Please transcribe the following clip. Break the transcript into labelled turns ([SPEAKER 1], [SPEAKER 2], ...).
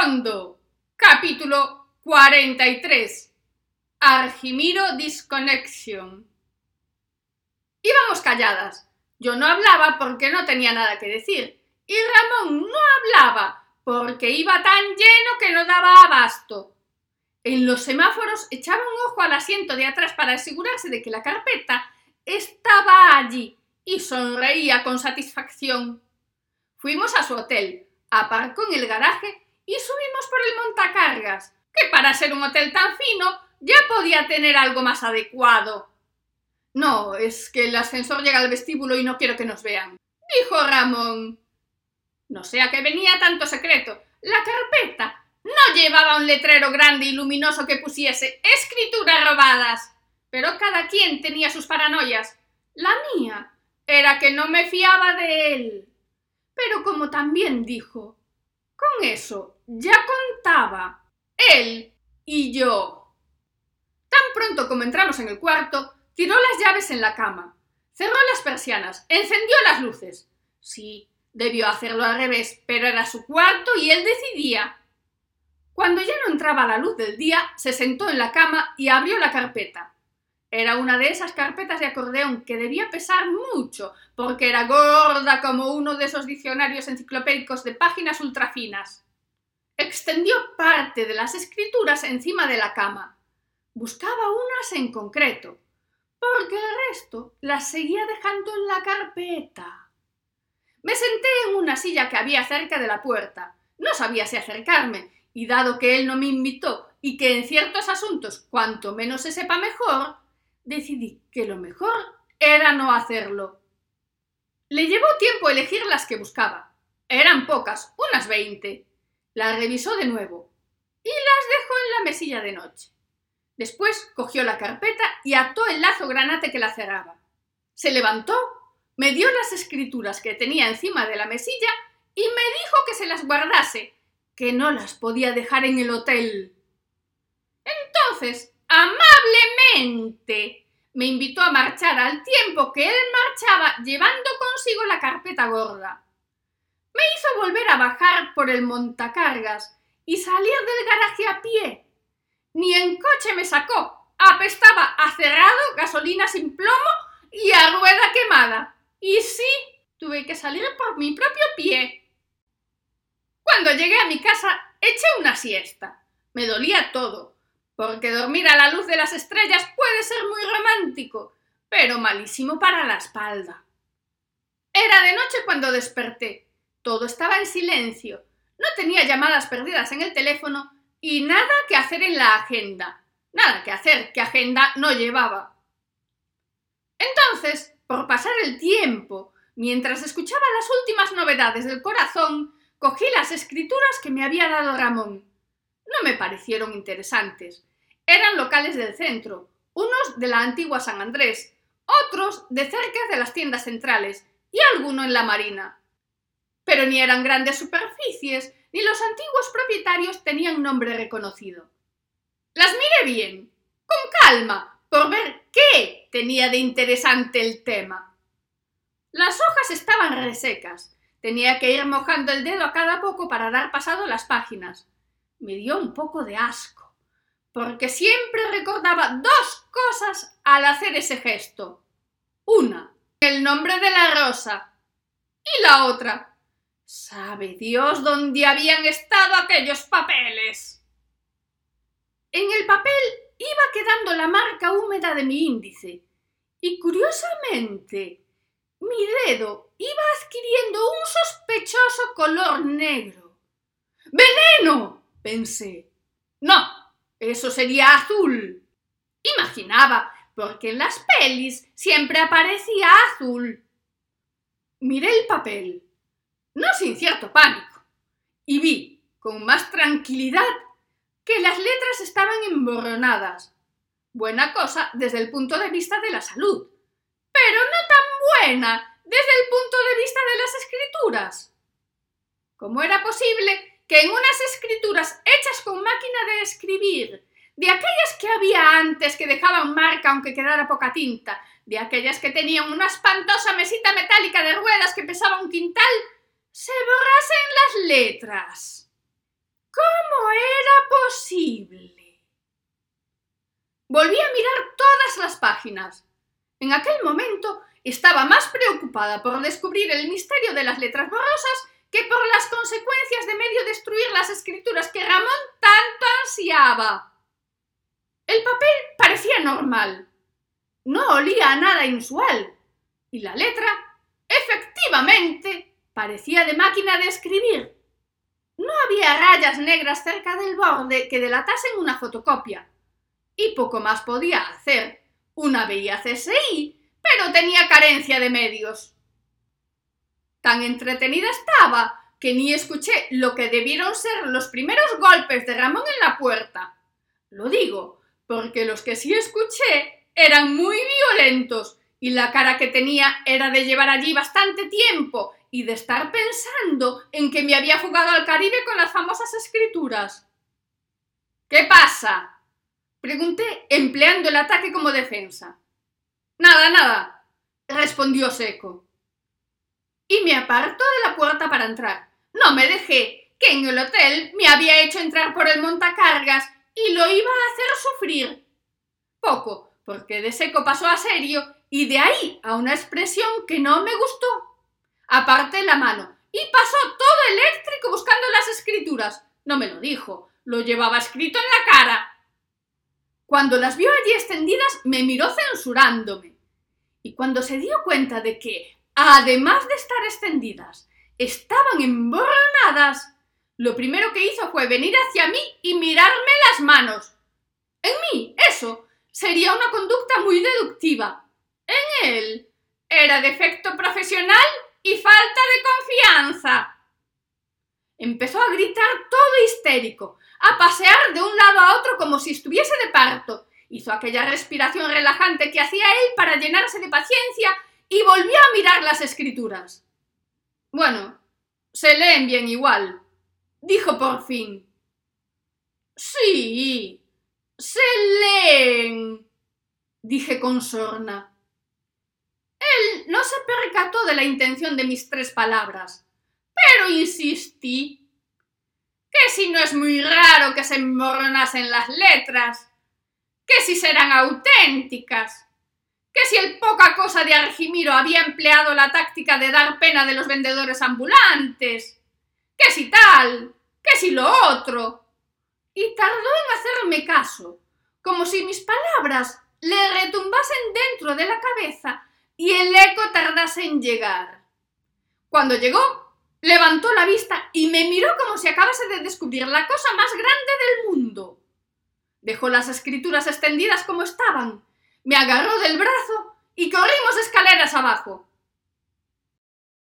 [SPEAKER 1] fondo. Capítulo 43. Argimiro Disconnection. Íbamos calladas. Yo no hablaba porque no tenía nada que decir. Y Ramón no hablaba porque iba tan lleno que no daba abasto. En los semáforos echaba un ojo al asiento de atrás para asegurarse de que la carpeta estaba allí y sonreía con satisfacción. Fuimos a su hotel, aparcó en el garaje y subimos por el montacargas, que para ser un hotel tan fino ya podía tener algo más adecuado. No, es que el ascensor llega al vestíbulo y no quiero que nos vean, dijo Ramón. No sé a qué venía tanto secreto. La carpeta no llevaba un letrero grande y luminoso que pusiese escrituras robadas. Pero cada quien tenía sus paranoias. La mía era que no me fiaba de él. Pero como también dijo, con eso ya contaba él y yo. Tan pronto como entramos en el cuarto, tiró las llaves en la cama, cerró las persianas, encendió las luces. Sí, debió hacerlo al revés, pero era su cuarto y él decidía. Cuando ya no entraba la luz del día, se sentó en la cama y abrió la carpeta. Era una de esas carpetas de acordeón que debía pesar mucho, porque era gorda como uno de esos diccionarios enciclopédicos de páginas ultrafinas. Extendió parte de las escrituras encima de la cama. Buscaba unas en concreto, porque el resto las seguía dejando en la carpeta. Me senté en una silla que había cerca de la puerta. No sabía si acercarme, y dado que él no me invitó y que en ciertos asuntos cuanto menos se sepa mejor, decidí que lo mejor era no hacerlo. Le llevó tiempo elegir las que buscaba. Eran pocas, unas veinte. Las revisó de nuevo y las dejó en la mesilla de noche. Después cogió la carpeta y ató el lazo granate que la cerraba. Se levantó, me dio las escrituras que tenía encima de la mesilla y me dijo que se las guardase, que no las podía dejar en el hotel. Entonces amablemente me invitó a marchar al tiempo que él marchaba llevando consigo la carpeta gorda. Me hizo volver a bajar por el montacargas y salir del garaje a pie. Ni en coche me sacó. Apestaba a cerrado, gasolina sin plomo y a rueda quemada. Y sí, tuve que salir por mi propio pie. Cuando llegué a mi casa, eché una siesta. Me dolía todo porque dormir a la luz de las estrellas puede ser muy romántico, pero malísimo para la espalda. Era de noche cuando desperté. Todo estaba en silencio. No tenía llamadas perdidas en el teléfono y nada que hacer en la agenda. Nada que hacer, que agenda no llevaba. Entonces, por pasar el tiempo, mientras escuchaba las últimas novedades del corazón, cogí las escrituras que me había dado Ramón. No me parecieron interesantes, eran locales del centro, unos de la antigua San Andrés, otros de cerca de las tiendas centrales y alguno en la Marina. Pero ni eran grandes superficies, ni los antiguos propietarios tenían nombre reconocido. Las miré bien, con calma, por ver qué tenía de interesante el tema. Las hojas estaban resecas. Tenía que ir mojando el dedo a cada poco para dar pasado las páginas. Me dio un poco de asco porque siempre recordaba dos cosas al hacer ese gesto. Una, el nombre de la rosa. Y la otra, ¿sabe Dios dónde habían estado aquellos papeles? En el papel iba quedando la marca húmeda de mi índice, y curiosamente mi dedo iba adquiriendo un sospechoso color negro. ¡Veneno! pensé. No, eso sería azul. Imaginaba, porque en las pelis siempre aparecía azul. Miré el papel, no sin cierto pánico, y vi, con más tranquilidad, que las letras estaban emborronadas. Buena cosa desde el punto de vista de la salud, pero no tan buena desde el punto de vista de las escrituras. ¿Cómo era posible que en unas escrituras hechas con máquina de escribir, de aquellas que había antes que dejaban marca aunque quedara poca tinta, de aquellas que tenían una espantosa mesita metálica de ruedas que pesaba un quintal, se borrasen las letras. ¿Cómo era posible? Volví a mirar todas las páginas. En aquel momento estaba más preocupada por descubrir el misterio de las letras borrosas que por las consecuencias de medio destruir las escrituras que Ramón tanto ansiaba. El papel parecía normal. No olía a nada inusual. Y la letra, efectivamente, parecía de máquina de escribir. No había rayas negras cerca del borde que delatasen una fotocopia. Y poco más podía hacer. Una veía CSI, pero tenía carencia de medios. Tan entretenida estaba que ni escuché lo que debieron ser los primeros golpes de Ramón en la puerta. Lo digo, porque los que sí escuché eran muy violentos y la cara que tenía era de llevar allí bastante tiempo y de estar pensando en que me había fugado al Caribe con las famosas escrituras. ¿Qué pasa? Pregunté, empleando el ataque como defensa. Nada, nada, respondió seco. Y me apartó de la puerta para entrar. No me dejé, que en el hotel me había hecho entrar por el montacargas y lo iba a hacer sufrir. Poco, porque de seco pasó a serio y de ahí a una expresión que no me gustó. Aparté la mano y pasó todo eléctrico buscando las escrituras. No me lo dijo, lo llevaba escrito en la cara. Cuando las vio allí extendidas, me miró censurándome. Y cuando se dio cuenta de que, además de estar extendidas, estaban emborronadas, lo primero que hizo fue venir hacia mí y mirarme las manos. En mí, eso, sería una conducta muy deductiva. En él, era defecto profesional y falta de confianza. Empezó a gritar todo histérico, a pasear de un lado a otro como si estuviese de parto. Hizo aquella respiración relajante que hacía él para llenarse de paciencia y volvió a mirar las escrituras. Bueno, se leen bien igual, dijo por fin. Sí, se leen, dije con sorna. Él no se percató de la intención de mis tres palabras, pero insistí. Que si no es muy raro que se emborronasen las letras, que si serán auténticas, que si el poca cosa de Argimiro había empleado la táctica de dar pena de los vendedores ambulantes, que si tal, que si lo otro. Y tardó en hacerme caso, como si mis palabras le retumbasen dentro de la cabeza y el eco tardase en llegar. Cuando llegó, levantó la vista y me miró como si acabase de descubrir la cosa más grande del mundo. Dejó las escrituras extendidas como estaban, me agarró del brazo y corrimos escaleras abajo.